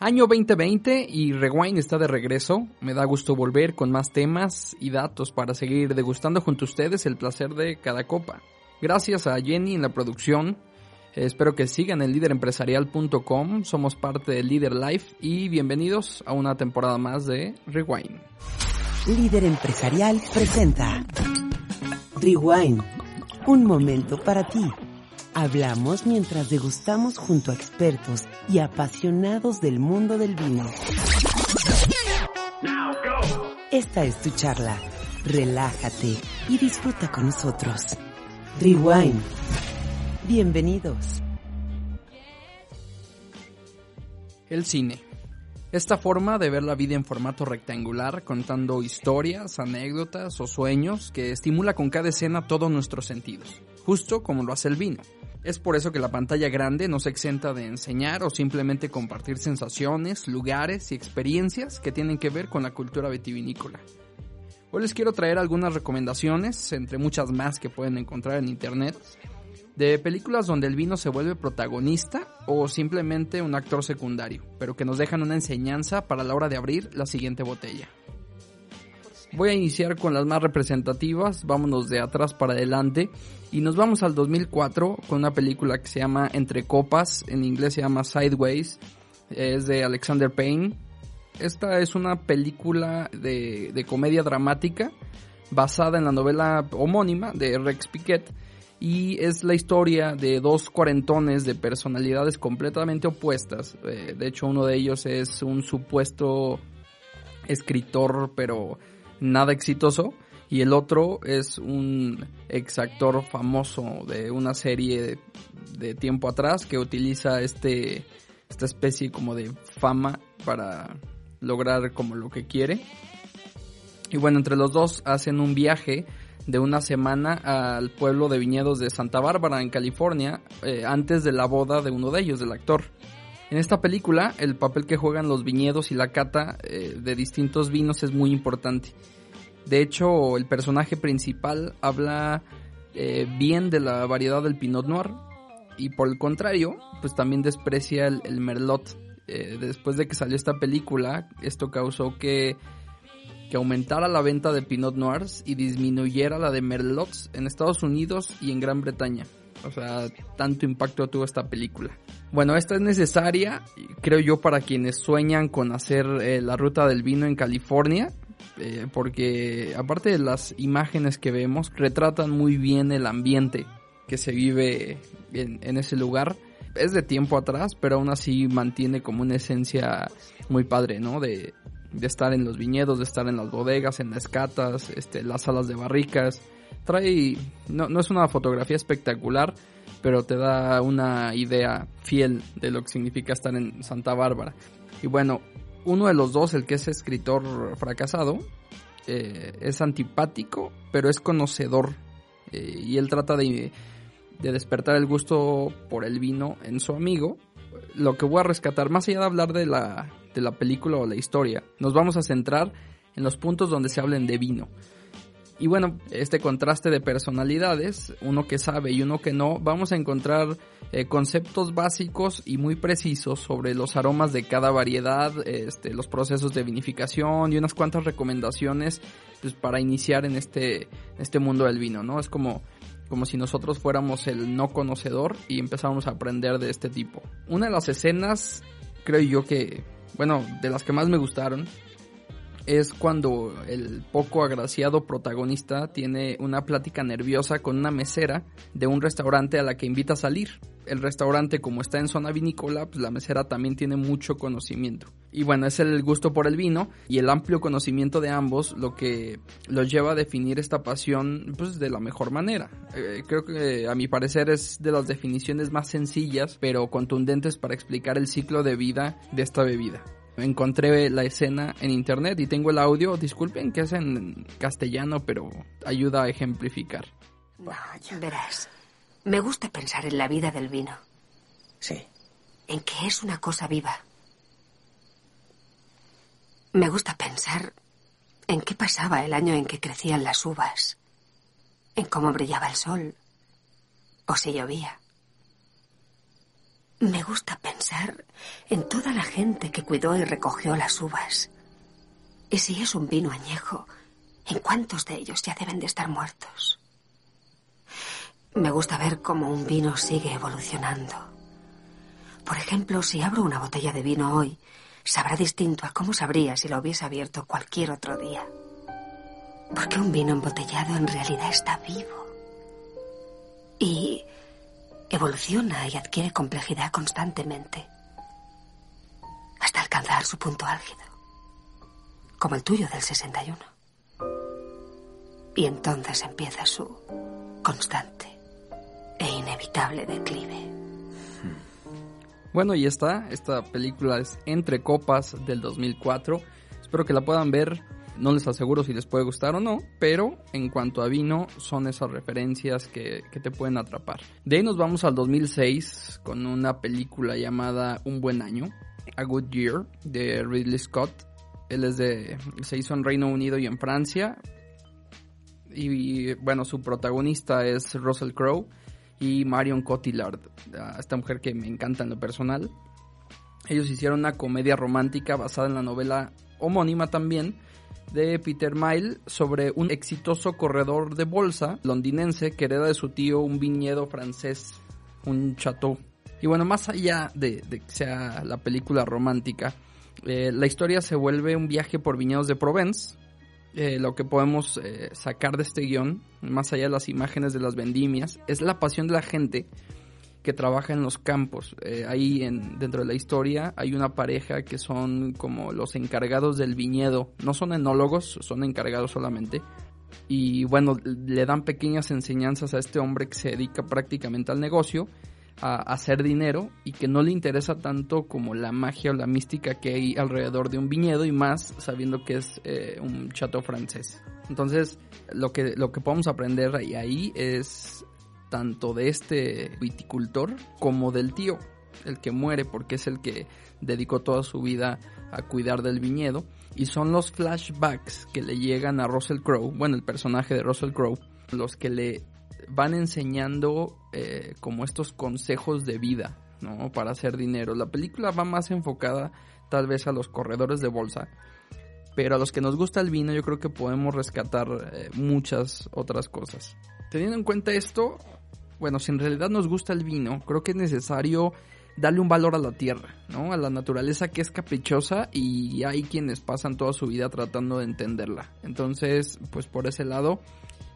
Año 2020 y Rewind está de regreso. Me da gusto volver con más temas y datos para seguir degustando junto a ustedes el placer de cada copa. Gracias a Jenny en la producción. Espero que sigan en líderempresarial.com. Somos parte de Leader Life y bienvenidos a una temporada más de Rewind. Líder Empresarial presenta Rewind. Un momento para ti Hablamos mientras degustamos junto a expertos y apasionados del mundo del vino. Esta es tu charla. Relájate y disfruta con nosotros. Rewind. Bienvenidos. El cine. Esta forma de ver la vida en formato rectangular, contando historias, anécdotas o sueños que estimula con cada escena todos nuestros sentidos, justo como lo hace el vino. Es por eso que la pantalla grande no se exenta de enseñar o simplemente compartir sensaciones, lugares y experiencias que tienen que ver con la cultura vitivinícola. Hoy les quiero traer algunas recomendaciones, entre muchas más que pueden encontrar en internet, de películas donde el vino se vuelve protagonista o simplemente un actor secundario, pero que nos dejan una enseñanza para la hora de abrir la siguiente botella. Voy a iniciar con las más representativas, vámonos de atrás para adelante. Y nos vamos al 2004 con una película que se llama Entre Copas, en inglés se llama Sideways, es de Alexander Payne. Esta es una película de, de comedia dramática basada en la novela homónima de Rex Piquet. Y es la historia de dos cuarentones de personalidades completamente opuestas. Eh, de hecho, uno de ellos es un supuesto escritor, pero nada exitoso. Y el otro es un ex actor famoso de una serie de, tiempo atrás que utiliza este, esta especie como de fama para lograr como lo que quiere. Y bueno, entre los dos hacen un viaje de una semana al pueblo de viñedos de Santa Bárbara, en California, eh, antes de la boda de uno de ellos, del actor. En esta película, el papel que juegan los viñedos y la cata eh, de distintos vinos es muy importante. De hecho, el personaje principal habla eh, bien de la variedad del Pinot Noir y por el contrario, pues también desprecia el, Merlot. Eh, después de que salió esta película, esto causó que, que aumentara la venta de Pinot Noirs y disminuyera la de Merlots en Estados Unidos y en Gran Bretaña. O sea, tanto impacto tuvo esta película. Bueno, esta es necesaria, creo yo, para quienes sueñan con hacer eh, la ruta del vino en California eh, porque aparte de las imágenes que vemos, retratan muy bien el ambiente que se vive en, ese lugar. Es de tiempo atrás, pero aún así mantiene como una esencia muy padre, ¿no? De, estar en los viñedos, de estar en las bodegas, en las catas, este, las salas de barricas. Trae, no, no es una fotografía espectacular, pero te da una idea fiel de lo que significa estar en Santa Bárbara. Y bueno, uno de los dos, el que es escritor fracasado, eh, es antipático, pero es conocedor. Eh, y él trata de, de, despertar el gusto por el vino en su amigo. Lo que voy a rescatar, más allá de hablar de la, de la película o la historia, nos vamos a centrar en los puntos donde se hablen de vino. Y bueno, este contraste de personalidades, uno que sabe y uno que no, vamos a encontrar eh, conceptos básicos y muy precisos sobre los aromas de cada variedad, este, los procesos de vinificación y unas cuantas recomendaciones pues, para iniciar en este, este mundo del vino, ¿no? Es como, como si nosotros fuéramos el no conocedor y empezáramos a aprender de este tipo. Una de las escenas, creo yo que, bueno, de las que más me gustaron, es cuando el poco agraciado protagonista tiene una plática nerviosa con una mesera de un restaurante a la que invita a salir. El restaurante como está en zona vinícola, pues la mesera también tiene mucho conocimiento. Y bueno, es el gusto por el vino y el amplio conocimiento de ambos lo que los lleva a definir esta pasión pues de la mejor manera. Eh, creo que a mi parecer es de las definiciones más sencillas pero contundentes para explicar el ciclo de vida de esta bebida encontré la escena en internet y tengo el audio. Disculpen que es en castellano, pero ayuda a ejemplificar. No, Verás, me gusta pensar en la vida del vino. Sí. En que es una cosa viva. Me gusta pensar en qué pasaba el año en que crecían las uvas, en cómo brillaba el sol, o si llovía. Me gusta pensar en toda la gente que cuidó y recogió las uvas. Y si es un vino añejo, ¿en cuántos de ellos ya deben de estar muertos? Me gusta ver cómo un vino sigue evolucionando. Por ejemplo, si abro una botella de vino hoy, sabrá distinto a cómo sabría si lo hubiese abierto cualquier otro día. Porque un vino embotellado en realidad está vivo. Y evoluciona y adquiere complejidad constantemente. Hasta alcanzar su punto álgido. Como el tuyo del 61. Y entonces empieza su constante e inevitable declive. Bueno, y está, esta película es Entre Copas del 2004. Espero que la puedan ver. No les aseguro si les puede gustar o no, pero en cuanto a vino son esas referencias que, que te pueden atrapar. De ahí nos vamos al 2006 con una película llamada Un Buen Año, A Good Year, de Ridley Scott. Él es de, se hizo en Reino Unido y en Francia. Y bueno, su protagonista es Russell Crowe y Marion Cotillard, esta mujer que me encanta en lo personal. Ellos hicieron una comedia romántica basada en la novela homónima también de Peter Mile sobre un exitoso corredor de bolsa londinense que hereda de su tío un viñedo francés, un chateau. Y bueno, más allá de, que sea la película romántica, eh, la historia se vuelve un viaje por viñedos de Provence, eh, lo que podemos eh, sacar de este guion, más allá de las imágenes de las vendimias, es la pasión de la gente que trabaja en los campos. Eh, ahí en, dentro de la historia hay una pareja que son como los encargados del viñedo. No son enólogos, son encargados solamente. Y bueno, le dan pequeñas enseñanzas a este hombre que se dedica prácticamente al negocio a hacer dinero y que no le interesa tanto como la magia o la mística que hay alrededor de un viñedo y más sabiendo que es eh, un chateau francés. Entonces, lo que, lo que podemos aprender ahí, ahí es tanto de este viticultor como del tío, el que muere porque es el que dedicó toda su vida a cuidar del viñedo. Y son los flashbacks que le llegan a Russell Crowe, bueno, el personaje de Russell Crowe, los que le van enseñando eh, como estos consejos de vida, ¿no? Para hacer dinero. La película va más enfocada tal vez a los corredores de bolsa, pero a los que nos gusta el vino yo creo que podemos rescatar eh, muchas otras cosas. Teniendo en cuenta esto, bueno, si en realidad nos gusta el vino, creo que es necesario darle un valor a la tierra, ¿no? A la naturaleza que es caprichosa y hay quienes pasan toda su vida tratando de entenderla. Entonces, pues por ese lado,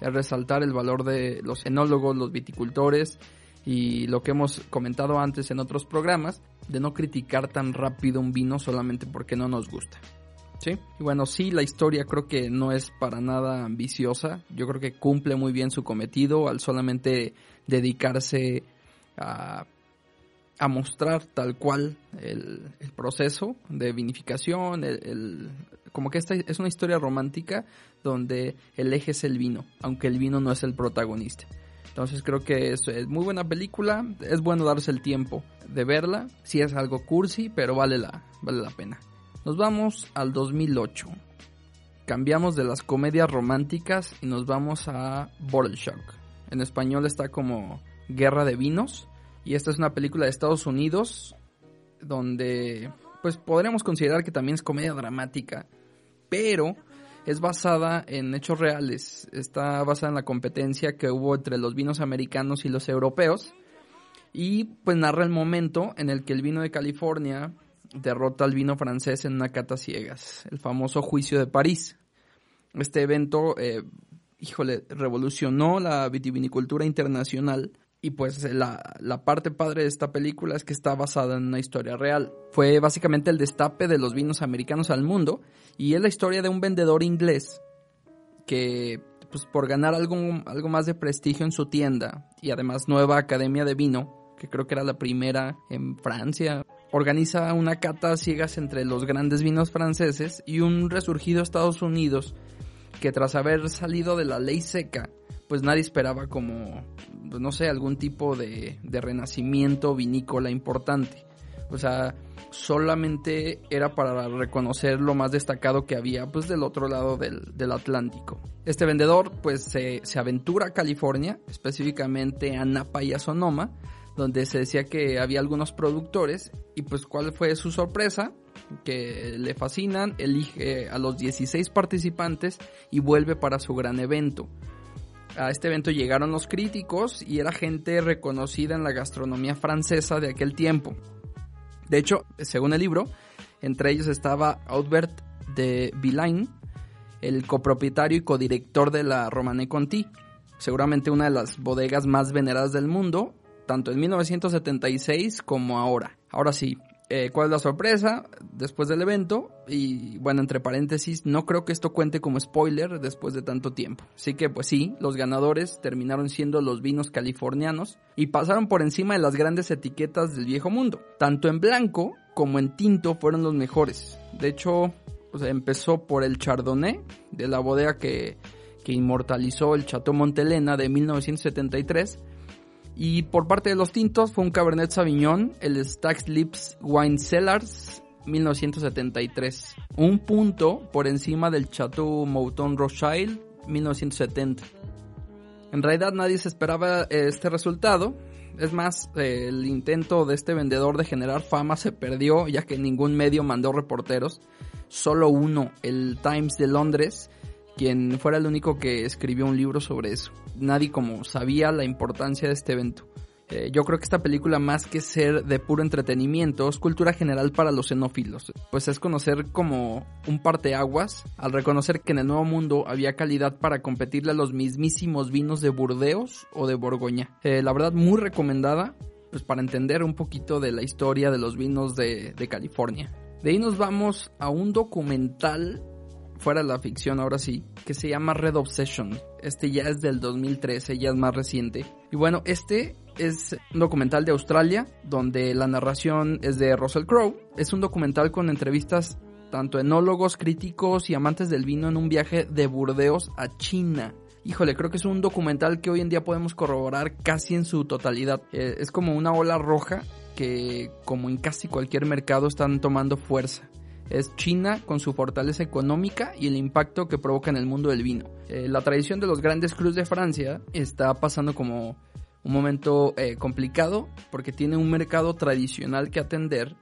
es resaltar el valor de los enólogos, los viticultores y lo que hemos comentado antes en otros programas, de no criticar tan rápido un vino solamente porque no nos gusta. ¿Sí? Y bueno, sí, la historia creo que no es para nada ambiciosa. Yo creo que cumple muy bien su cometido al solamente dedicarse a, mostrar tal cual el, proceso de vinificación, el, como que esta es una historia romántica donde el eje es el vino, aunque el vino no es el protagonista. Entonces creo que es, muy buena película, es bueno darse el tiempo de verla, si es algo cursi, pero vale la, vale la pena. Nos vamos al 2008. Cambiamos de las comedias románticas y nos vamos a Bottle Shock. En español está como Guerra de Vinos. Y esta es una película de Estados Unidos donde pues podríamos considerar que también es comedia dramática pero es basada en hechos reales. Está basada en la competencia que hubo entre los vinos americanos y los europeos. Y pues narra el momento en el que el vino de California derrota al vino francés en una cata ciegas, el famoso juicio de París. Este evento, eh, híjole, revolucionó la vitivinicultura internacional y pues la, la, parte padre de esta película es que está basada en una historia real. Fue básicamente el destape de los vinos americanos al mundo y es la historia de un vendedor inglés que pues por ganar algo, algo más de prestigio en su tienda y además nueva academia de vino, que creo que era la primera en Francia, organiza una cata ciegas entre los grandes vinos franceses y un resurgido Estados Unidos que tras haber salido de la ley seca pues nadie esperaba como, pues, no sé, algún tipo de, de renacimiento vinícola importante. O sea, solamente era para reconocer lo más destacado que había pues del otro lado del, del Atlántico. Este vendedor pues se, aventura a California, específicamente a Napa y a Sonoma, donde se decía que había algunos productores y pues cuál fue su sorpresa, que le fascinan, elige a los 16 participantes y vuelve para su gran evento. A este evento llegaron los críticos y era gente reconocida en la gastronomía francesa de aquel tiempo. De hecho, según el libro, entre ellos estaba Albert de Villain, el copropietario y codirector de la Romanée Conti, seguramente una de las bodegas más veneradas del mundo, tanto en 1976 como ahora. Ahora sí, eh, ¿cuál es la sorpresa después del evento? Y bueno, entre paréntesis, no creo que esto cuente como spoiler después de tanto tiempo. Así que pues sí, los ganadores terminaron siendo los vinos californianos y pasaron por encima de las grandes etiquetas del viejo mundo. Tanto en blanco como en tinto fueron los mejores. De hecho, empezó por el Chardonnay de la bodega que, que inmortalizó el Chateau Montelena de 1973. Y por parte de los tintos fue un Cabernet Sauvignon, el Stax Lips Wine Cellars 1973. Un punto por encima del Chateau Mouton Rothschild 1970. En realidad nadie se esperaba este resultado. Es más, el intento de este vendedor de generar fama se perdió ya que ningún medio mandó reporteros solo uno, el Times de Londres, quien fuera el único que escribió un libro sobre eso. Nadie como sabía la importancia de este evento. Eh, yo creo que esta película más que ser de puro entretenimiento es cultura general para los xenófilos, pues es conocer como un parteaguas al reconocer que en el Nuevo Mundo había calidad para competirle a los mismísimos vinos de Burdeos o de Borgoña. Eh, la verdad muy recomendada pues para entender un poquito de la historia de los vinos de California. De ahí nos vamos a un documental, fuera la ficción ahora sí, que se llama Red Obsession. Este ya es del 2013, ya es más reciente. Y bueno, este es un documental de Australia, donde la narración es de Russell Crowe. Es un documental con entrevistas tanto enólogos, críticos y amantes del vino en un viaje de Burdeos a China. Híjole, creo que es un documental que hoy en día podemos corroborar casi en su totalidad. Eh, es como una ola roja que, como en casi cualquier mercado, están tomando fuerza. Es China con su fortaleza económica y el impacto que provoca en el mundo del vino. Eh, la tradición de los grandes cruz de Francia está pasando como un momento eh, complicado porque tiene un mercado tradicional que atender,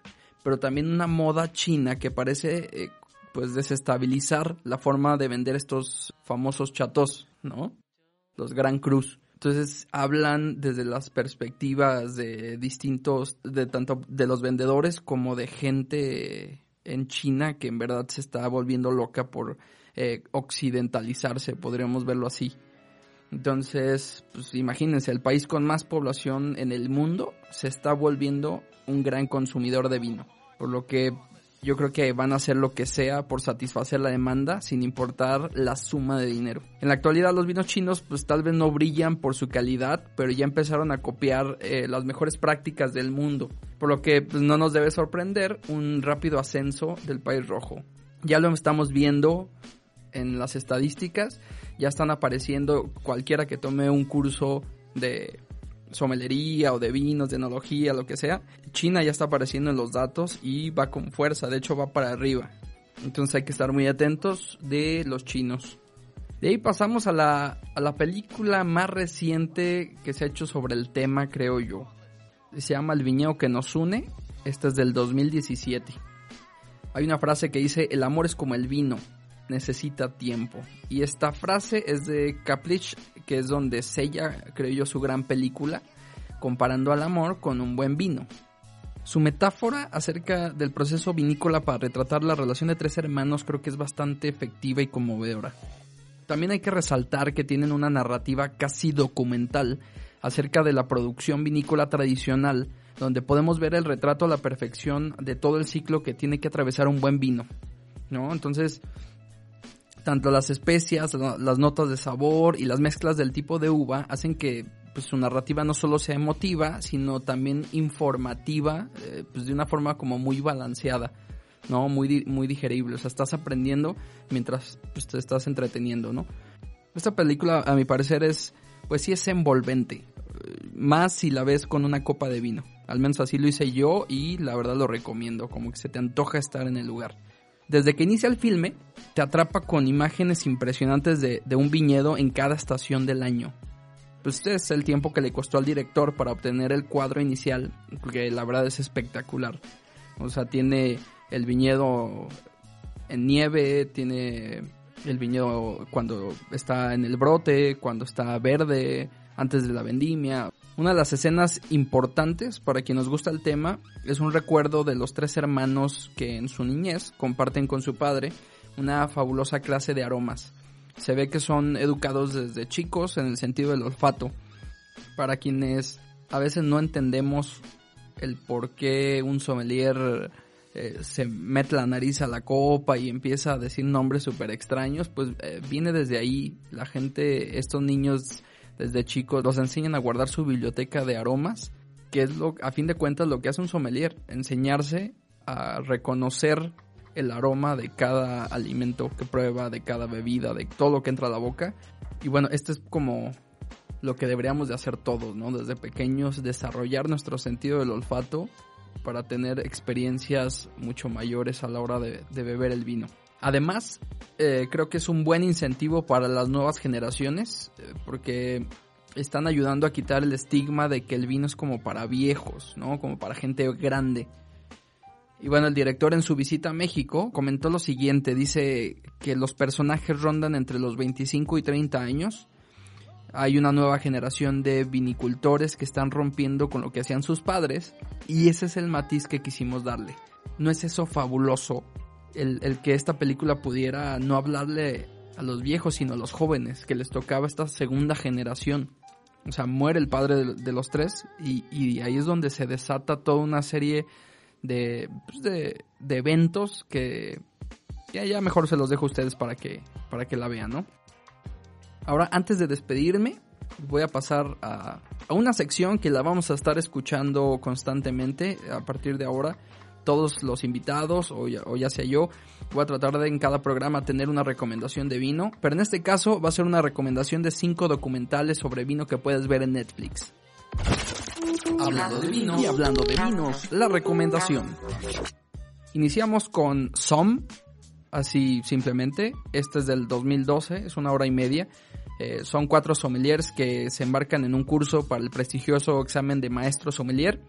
pero también una moda china que parece eh, pues desestabilizar la forma de vender estos famosos chatos, ¿no? Los Gran Cruz. Entonces hablan desde las perspectivas de distintos, de tanto de los vendedores como de gente en China que en verdad se está volviendo loca por eh, occidentalizarse, podríamos verlo así. Entonces, pues imagínense, el país con más población en el mundo se está volviendo un gran consumidor de vino, por lo que yo creo que van a hacer lo que sea por satisfacer la demanda sin importar la suma de dinero. En la actualidad los vinos chinos pues tal vez no brillan por su calidad, pero ya empezaron a copiar eh, las mejores prácticas del mundo, por lo que pues, no nos debe sorprender un rápido ascenso del país rojo. Ya lo estamos viendo en las estadísticas, ya están apareciendo cualquiera que tome un curso de somelería o de vinos, de enología, lo que sea, China ya está apareciendo en los datos y va con fuerza, de hecho va para arriba. Entonces hay que estar muy atentos de los chinos. De ahí pasamos a la, a la película más reciente que se ha hecho sobre el tema, creo yo. Se llama El viñedo que nos une. Esta es del 2017. Hay una frase que dice, el amor es como el vino, necesita tiempo. Y esta frase es de Kaplich, que es donde sella, creo yo, su gran película, comparando al amor con un buen vino. Su metáfora acerca del proceso vinícola para retratar la relación de tres hermanos creo que es bastante efectiva y conmovedora. También hay que resaltar que tienen una narrativa casi documental acerca de la producción vinícola tradicional, donde podemos ver el retrato a la perfección de todo el ciclo que tiene que atravesar un buen vino. ¿No? Entonces, tanto las especias, las notas de sabor y las mezclas del tipo de uva hacen que pues, su narrativa no solo sea emotiva, sino también informativa, eh, pues de una forma como muy balanceada, ¿no? Muy, muy digerible, o sea, estás aprendiendo mientras pues, te estás entreteniendo, ¿no? Esta película, a mi parecer, es, pues sí es envolvente, más si la ves con una copa de vino. Al menos así lo hice yo y la verdad lo recomiendo, como que se te antoja estar en el lugar. Desde que inicia el filme, te atrapa con imágenes impresionantes de, un viñedo en cada estación del año. pues este es el tiempo que le costó al director para obtener el cuadro inicial, que la verdad es espectacular. O sea, tiene el viñedo en nieve, tiene el viñedo cuando está en el brote, cuando está verde, antes de la vendimia. Una de las escenas importantes para quien nos gusta el tema es un recuerdo de los tres hermanos que en su niñez comparten con su padre una fabulosa clase de aromas. Se ve que son educados desde chicos en el sentido del olfato. Para quienes a veces no entendemos el por qué un sommelier eh, se mete la nariz a la copa y empieza a decir nombres súper extraños, pues eh, viene desde ahí. La gente, estos niños desde chicos, los enseñan a guardar su biblioteca de aromas, que es lo, a fin de cuentas lo que hace un sommelier, enseñarse a reconocer el aroma de cada alimento que prueba, de cada bebida, de todo lo que entra a la boca. Y bueno, este es como lo que deberíamos de hacer todos, ¿no? Desde pequeños, desarrollar nuestro sentido del olfato para tener experiencias mucho mayores a la hora de, beber el vino. Además, eh, creo que es un buen incentivo para las nuevas generaciones, eh, porque están ayudando a quitar el estigma de que el vino es como para viejos, ¿no? Como para gente grande. Y bueno, el director en su visita a México comentó lo siguiente, dice que los personajes rondan entre los 25 y 30 años hay una nueva generación de vinicultores que están rompiendo con lo que hacían sus padres y ese es el matiz que quisimos darle. ¿No es eso fabuloso el, que esta película pudiera no hablarle a los viejos sino a los jóvenes, que les tocaba esta segunda generación? O sea, muere el padre de, los tres y, ahí es donde se desata toda una serie de, pues de, eventos que ya, ya mejor se los dejo a ustedes para que, para que la vean, ¿no? Ahora, antes de despedirme, voy a pasar a, una sección que la vamos a estar escuchando constantemente a partir de ahora. Todos los invitados, o ya, sea yo, voy a tratar de en cada programa tener una recomendación de vino, pero en este caso va a ser una recomendación de cinco documentales sobre vino que puedes ver en Netflix. Hablando de hablando de vinos, la recomendación. Iniciamos con Som, así simplemente. Este es del 2012, es una hora y media. Eh, son cuatro sommeliers que se embarcan en un curso para el prestigioso examen de maestro sommelier.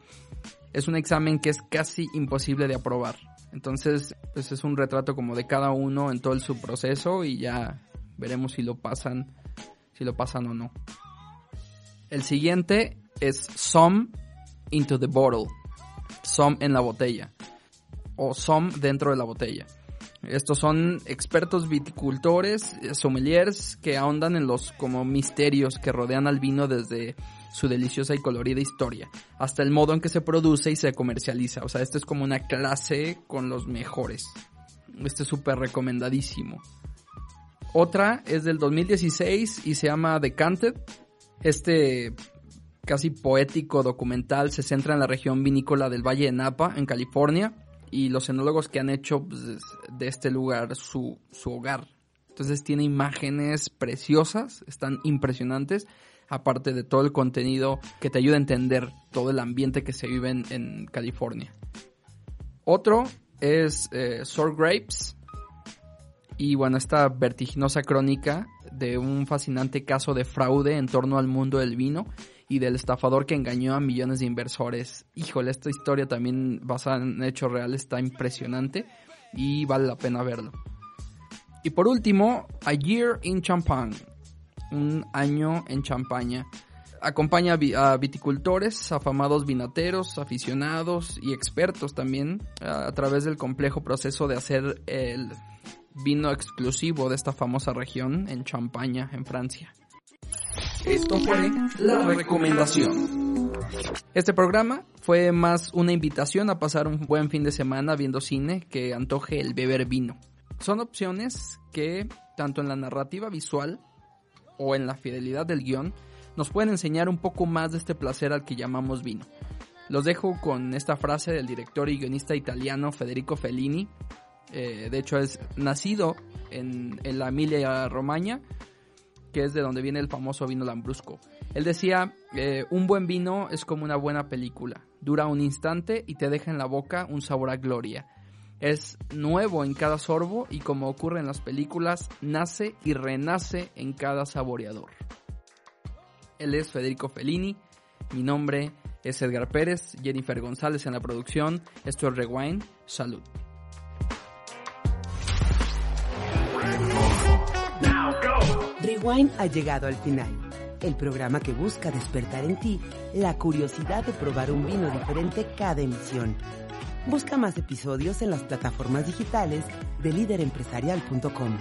Es un examen que es casi imposible de aprobar. Entonces, pues es un retrato como de cada uno en todo su proceso y ya veremos si lo pasan, si lo pasan o no. El siguiente es Some into the bottle. Some en la botella. O Some dentro de la botella. Estos son expertos viticultores, eh, sommeliers que ahondan en los como misterios que rodean al vino desde su deliciosa y colorida historia, hasta el modo en que se produce y se comercializa. O sea, esto es como una clase con los mejores. Este es súper recomendadísimo. Otra es del 2016 y se llama Decanted. Este casi poético documental se centra en la región vinícola del Valle de Napa, en California y los enólogos que han hecho pues, de este lugar su, hogar. Entonces tiene imágenes preciosas, están impresionantes, aparte de todo el contenido que te ayuda a entender todo el ambiente que se vive en, California. Otro es eh, Sour Grapes. Y bueno, esta vertiginosa crónica de un fascinante caso de fraude en torno al mundo del vino y del estafador que engañó a millones de inversores. Híjole, esta historia también basada en hechos reales está impresionante y vale la pena verlo. Y por último, A Year in Champagne, un año en Champaña. Acompaña a viticultores, afamados vinateros, aficionados y expertos también a través del complejo proceso de hacer el vino exclusivo de esta famosa región en Champaña, en Francia. Esto fue la recomendación. Este programa fue más una invitación a pasar un buen fin de semana viendo cine que antoje el beber vino. Son opciones que, tanto en la narrativa visual o en la fidelidad del guion, nos pueden enseñar un poco más de este placer al que llamamos vino. Los dejo con esta frase del director y guionista italiano Federico Fellini. Eh, de hecho, es nacido en, en la Emilia Romagna, que es de donde viene el famoso vino lambrusco. Él decía, eh, un buen vino es como una buena película, dura un instante y te deja en la boca un sabor a gloria. Es nuevo en cada sorbo y como ocurre en las películas, nace y renace en cada saboreador. Él es Federico Fellini. Mi nombre es Edgar Pérez, Jennifer González en la producción. Esto es Rewind. Salud. Rewind ha llegado al final. El programa que busca despertar en ti la curiosidad de probar un vino diferente cada emisión. Busca más episodios en las plataformas digitales de líderempresarial.com.